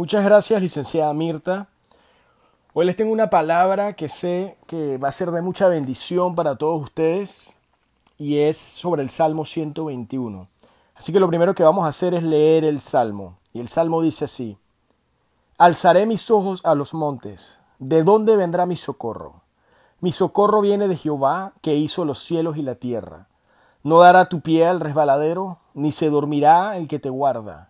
Muchas gracias, licenciada Mirta. Hoy les tengo una palabra que sé que va a ser de mucha bendición para todos ustedes y es sobre el Salmo 121. Así que lo primero que vamos a hacer es leer el Salmo. Y el Salmo dice así, Alzaré mis ojos a los montes, ¿de dónde vendrá mi socorro? Mi socorro viene de Jehová, que hizo los cielos y la tierra. No dará tu pie al resbaladero, ni se dormirá el que te guarda.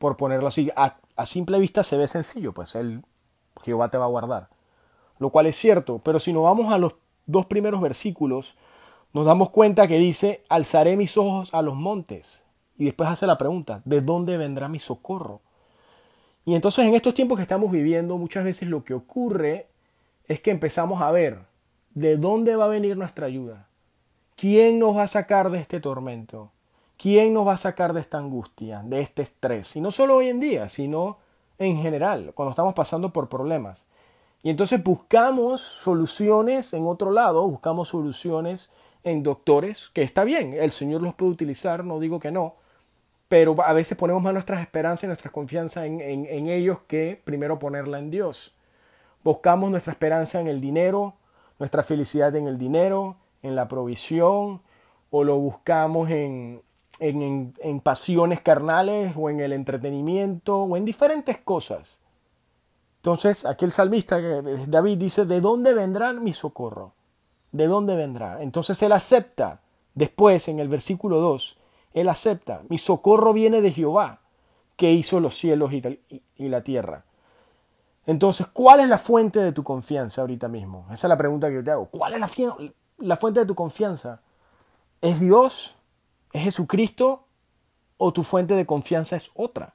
por ponerlo así. A, simple vista se ve sencillo, pues el Jehová te va a guardar. Lo cual es cierto, pero si nos vamos a los dos primeros versículos, nos damos cuenta que dice, alzaré mis ojos a los montes. Y después hace la pregunta, ¿de dónde vendrá mi socorro? Y entonces en estos tiempos que estamos viviendo, muchas veces lo que ocurre es que empezamos a ver de dónde va a venir nuestra ayuda. ¿Quién nos va a sacar de este tormento? ¿Quién nos va a sacar de esta angustia, de este estrés? Y no solo hoy en día, sino en general, cuando estamos pasando por problemas. Y entonces buscamos soluciones en otro lado, buscamos soluciones en doctores, que está bien, el Señor los puede utilizar, no digo que no, pero a veces ponemos más nuestras esperanzas y nuestra confianza en, en ellos que primero ponerla en Dios. Buscamos nuestra esperanza en el dinero, nuestra felicidad en el dinero, en la provisión, o lo buscamos en, en, pasiones carnales o en el entretenimiento o en diferentes cosas. Entonces, aquí el salmista, David, dice, ¿de dónde vendrá mi socorro? ¿De dónde vendrá? Entonces él acepta, después en el versículo 2, él acepta, mi socorro viene de Jehová, que hizo los cielos y la tierra. Entonces, ¿cuál es la fuente de tu confianza ahorita mismo? Esa es la pregunta que yo te hago. ¿Cuál es la, la fuente de tu confianza? ¿Es Dios? ¿Es Jesucristo o tu fuente de confianza es otra?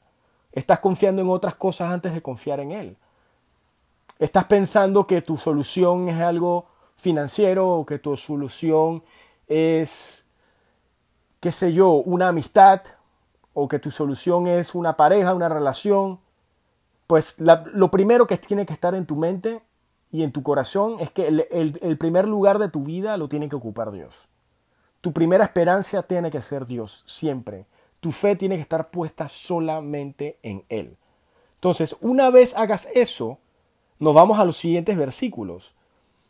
¿Estás confiando en otras cosas antes de confiar en Él? ¿Estás pensando que tu solución es algo financiero o que tu solución es, qué sé yo, una amistad o que tu solución es una pareja, una relación? Pues lo primero que tiene que estar en tu mente y en tu corazón es que el primer lugar de tu vida lo tiene que ocupar Dios. Tu primera esperanza tiene que ser Dios, siempre. Tu fe tiene que estar puesta solamente en Él. Entonces, una vez hagas eso, nos vamos a los siguientes versículos,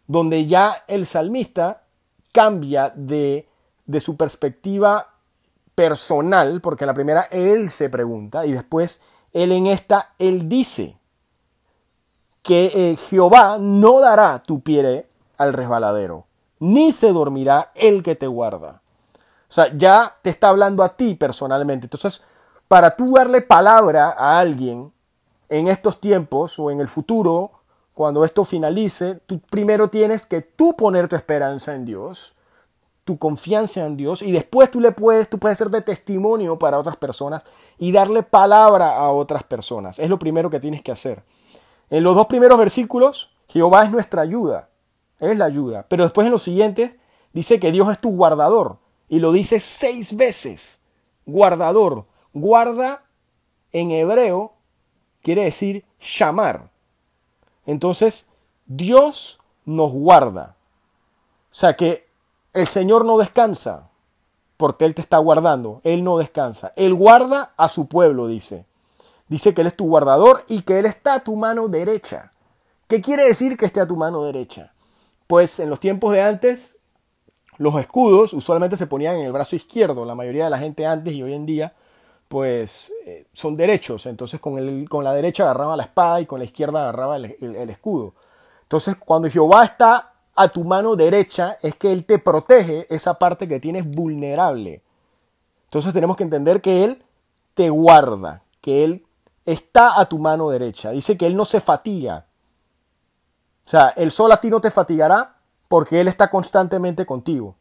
donde ya el salmista cambia de, de su perspectiva personal, porque en la primera él se pregunta y después él en esta, él dice que eh, Jehová no dará tu pie al resbaladero ni se dormirá el que te guarda. O sea, ya te está hablando a ti personalmente. Entonces, para tú darle palabra a alguien en estos tiempos o en el futuro, cuando esto finalice, tú primero tienes que tú poner tu esperanza en Dios, tu confianza en Dios y después tú le puedes, tú puedes ser de testimonio para otras personas y darle palabra a otras personas. Es lo primero que tienes que hacer. En los dos primeros versículos, Jehová es nuestra ayuda es la ayuda. Pero después en los siguientes dice que Dios es tu guardador. Y lo dice seis veces. Guardador. Guarda en hebreo quiere decir llamar. Entonces, Dios nos guarda. O sea que el Señor no descansa porque Él te está guardando. Él no descansa. Él guarda a su pueblo, dice. Dice que Él es tu guardador y que Él está a tu mano derecha. ¿Qué quiere decir que esté a tu mano derecha? Pues en los tiempos de antes, los escudos usualmente se ponían en el brazo izquierdo. La mayoría de la gente antes y hoy en día, pues eh, son derechos. Entonces con, el, con la derecha agarraba la espada y con la izquierda agarraba el, el escudo. Entonces cuando Jehová está a tu mano derecha, es que Él te protege esa parte que tienes vulnerable. Entonces tenemos que entender que Él te guarda, que Él está a tu mano derecha. Dice que Él no se fatiga, o sea, el sol a ti no te fatigará porque Él está constantemente contigo.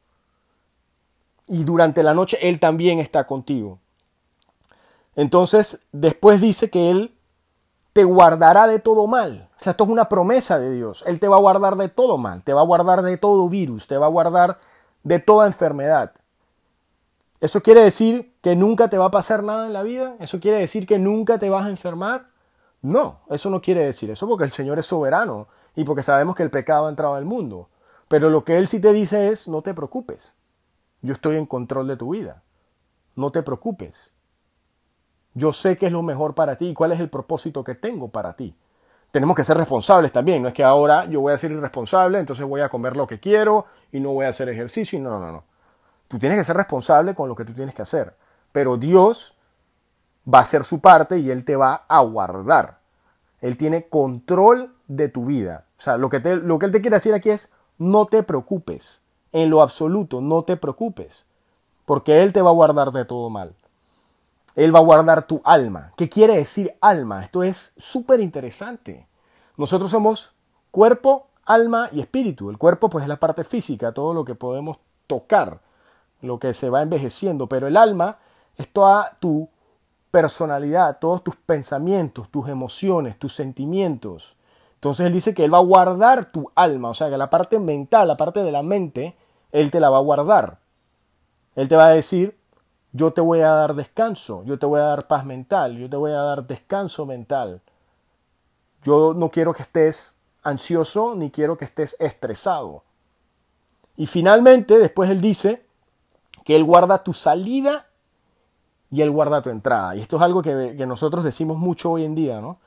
Y durante la noche Él también está contigo. Entonces, después dice que Él te guardará de todo mal. O sea, esto es una promesa de Dios. Él te va a guardar de todo mal, te va a guardar de todo virus, te va a guardar de toda enfermedad. ¿Eso quiere decir que nunca te va a pasar nada en la vida? ¿Eso quiere decir que nunca te vas a enfermar? No, eso no quiere decir eso porque el Señor es soberano y porque sabemos que el pecado ha entrado al mundo. Pero lo que Él sí te dice es, no te preocupes. Yo estoy en control de tu vida. No te preocupes. Yo sé qué es lo mejor para ti y cuál es el propósito que tengo para ti. Tenemos que ser responsables también. No es que ahora yo voy a ser irresponsable, entonces voy a comer lo que quiero y no voy a hacer ejercicio. Y no, no, no. Tú tienes que ser responsable con lo que tú tienes que hacer. Pero Dios va a hacer su parte y Él te va a guardar. Él tiene control de tu vida. O sea, lo que, lo que Él te quiere decir aquí es, no te preocupes. En lo absoluto, no te preocupes. Porque Él te va a guardar de todo mal. Él va a guardar tu alma. ¿Qué quiere decir alma? Esto es súper interesante. Nosotros somos cuerpo, alma y espíritu. El cuerpo pues es la parte física, todo lo que podemos tocar, lo que se va envejeciendo, pero el alma es toda tu personalidad, todos tus pensamientos, tus emociones, tus sentimientos. Entonces él dice que él va a guardar tu alma, o sea que la parte mental, la parte de la mente, él te la va a guardar. Él te va a decir, yo te voy a dar descanso, yo te voy a dar paz mental, yo te voy a dar descanso mental. Yo no quiero que estés ansioso ni quiero que estés estresado. Y finalmente, después él dice que él guarda tu salida y Él guarda tu entrada. Y esto es algo que, nosotros decimos mucho hoy en día, ¿no?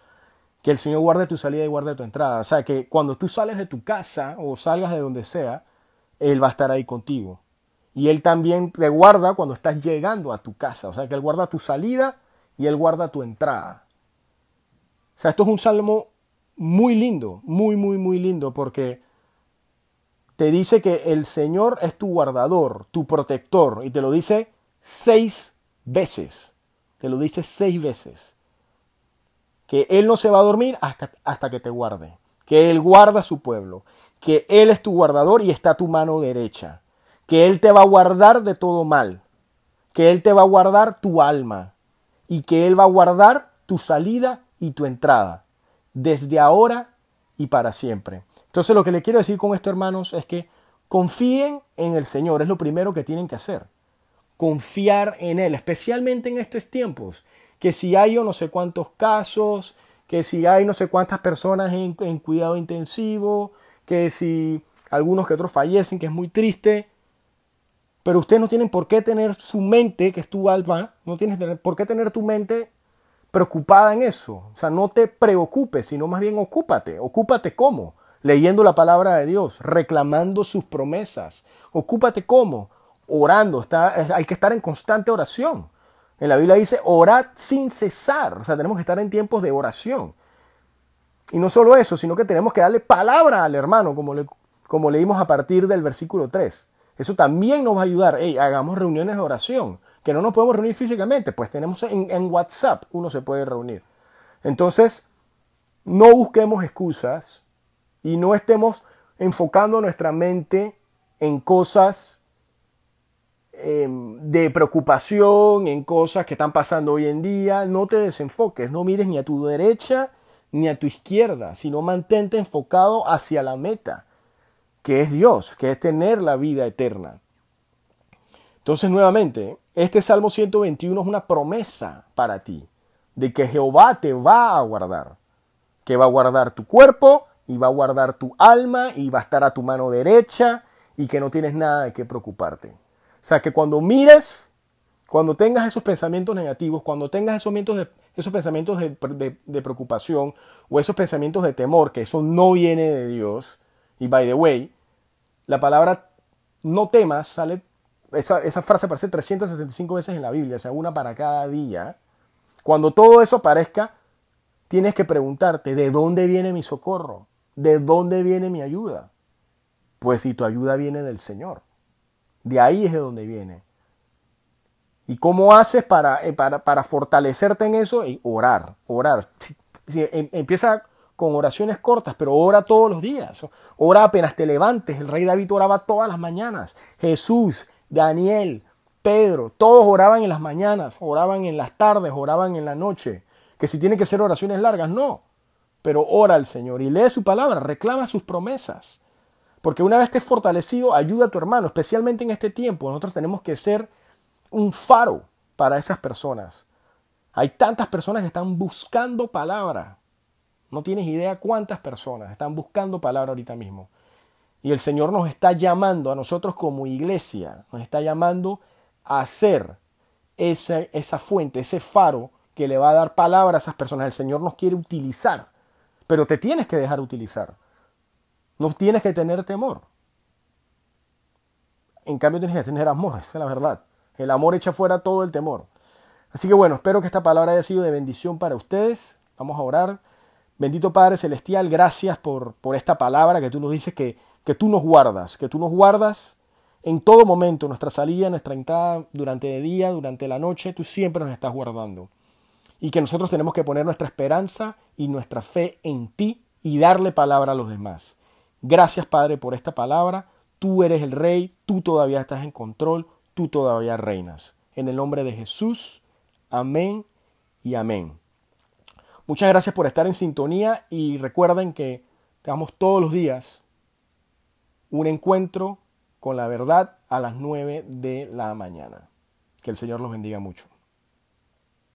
Que el Señor guarde tu salida y guarde tu entrada. O sea, que cuando tú sales de tu casa o salgas de donde sea, Él va a estar ahí contigo. Y Él también te guarda cuando estás llegando a tu casa. O sea, que Él guarda tu salida y Él guarda tu entrada. O sea, esto es un salmo muy lindo, muy, muy, muy lindo, porque te dice que el Señor es tu guardador, tu protector, y te lo dice seis veces. Te lo dice seis veces. Que Él no se va a dormir hasta, hasta que te guarde. Que Él guarda a su pueblo. Que Él es tu guardador y está a tu mano derecha. Que Él te va a guardar de todo mal. Que Él te va a guardar tu alma. Y que Él va a guardar tu salida y tu entrada. Desde ahora y para siempre. Entonces lo que le quiero decir con esto, hermanos, es que confíen en el Señor. Es lo primero que tienen que hacer confiar en Él, especialmente en estos tiempos, que si hay yo no sé cuántos casos, que si hay no sé cuántas personas en, cuidado intensivo, que si algunos que otros fallecen, que es muy triste, pero ustedes no tienen por qué tener su mente, que es tu alma, no tienes por qué tener tu mente preocupada en eso. O sea, no te preocupes, sino más bien ocúpate. Ocúpate cómo? Leyendo la palabra de Dios, reclamando sus promesas. Ocúpate cómo? orando, está, hay que estar en constante oración. En la Biblia dice, orad sin cesar. O sea, tenemos que estar en tiempos de oración. Y no solo eso, sino que tenemos que darle palabra al hermano, como, le, como leímos a partir del versículo 3. Eso también nos va a ayudar. Hagamos reuniones de oración. Que no nos podemos reunir físicamente, pues tenemos en, en WhatsApp, uno se puede reunir. Entonces, no busquemos excusas y no estemos enfocando nuestra mente en cosas Em, de preocupación en cosas que están pasando hoy en día, no te desenfoques, no mires ni a tu derecha ni a tu izquierda, sino mantente enfocado hacia la meta, que es Dios, que es tener la vida eterna. Entonces, nuevamente, este Salmo 121 es una promesa para ti, de que Jehová te va a guardar, que va a guardar tu cuerpo y va a guardar tu alma y va a estar a tu mano derecha y que no tienes nada de qué preocuparte. O sea, que cuando mires, cuando tengas esos pensamientos negativos, cuando tengas esos, de, esos pensamientos de, preocupación o esos pensamientos de temor, que eso no viene de Dios, y by the way, la palabra no temas sale, esa, esa frase aparece 365 veces en la Biblia, o sea, una para cada día. Cuando todo eso aparezca, tienes que preguntarte, ¿de dónde viene mi socorro? ¿De dónde viene mi ayuda? Pues si tu ayuda viene del Señor. De ahí es de donde viene. ¿Y cómo haces para, eh, para, fortalecerte en eso? orar, orar. Em, empieza con oraciones cortas, pero ora todos los días. Ora apenas te levantes. El rey David oraba todas las mañanas. Jesús, Daniel, Pedro, todos oraban en las mañanas, oraban en las tardes, oraban en la noche. Que si tiene que ser oraciones largas, no. Pero ora al Señor y lee su palabra, reclama sus promesas. Porque una vez estés fortalecido, ayuda a tu hermano, especialmente en este tiempo. Nosotros tenemos que ser un faro para esas personas. Hay tantas personas que están buscando palabra. No tienes idea cuántas personas están buscando palabra ahorita mismo. Y el Señor nos está llamando a nosotros como iglesia, nos está llamando a ser esa, esa fuente, ese faro que le va a dar palabra a esas personas. El Señor nos quiere utilizar, pero te tienes que dejar utilizar. No tienes que tener temor. En cambio tienes que tener amor, esa es la verdad. El amor echa fuera todo el temor. Así que bueno, espero que esta palabra haya sido de bendición para ustedes. Vamos a orar. Bendito Padre Celestial, gracias por, por esta palabra que tú nos dices que, que tú nos guardas, que tú nos guardas en todo momento, nuestra salida, nuestra entrada, durante el día, durante la noche, tú siempre nos estás guardando. Y que nosotros tenemos que poner nuestra esperanza y nuestra fe en ti y darle palabra a los demás. Gracias Padre por esta palabra. Tú eres el Rey, tú todavía estás en control, tú todavía reinas. En el nombre de Jesús, amén y amén. Muchas gracias por estar en sintonía y recuerden que tenemos todos los días un encuentro con la verdad a las 9 de la mañana. Que el Señor los bendiga mucho.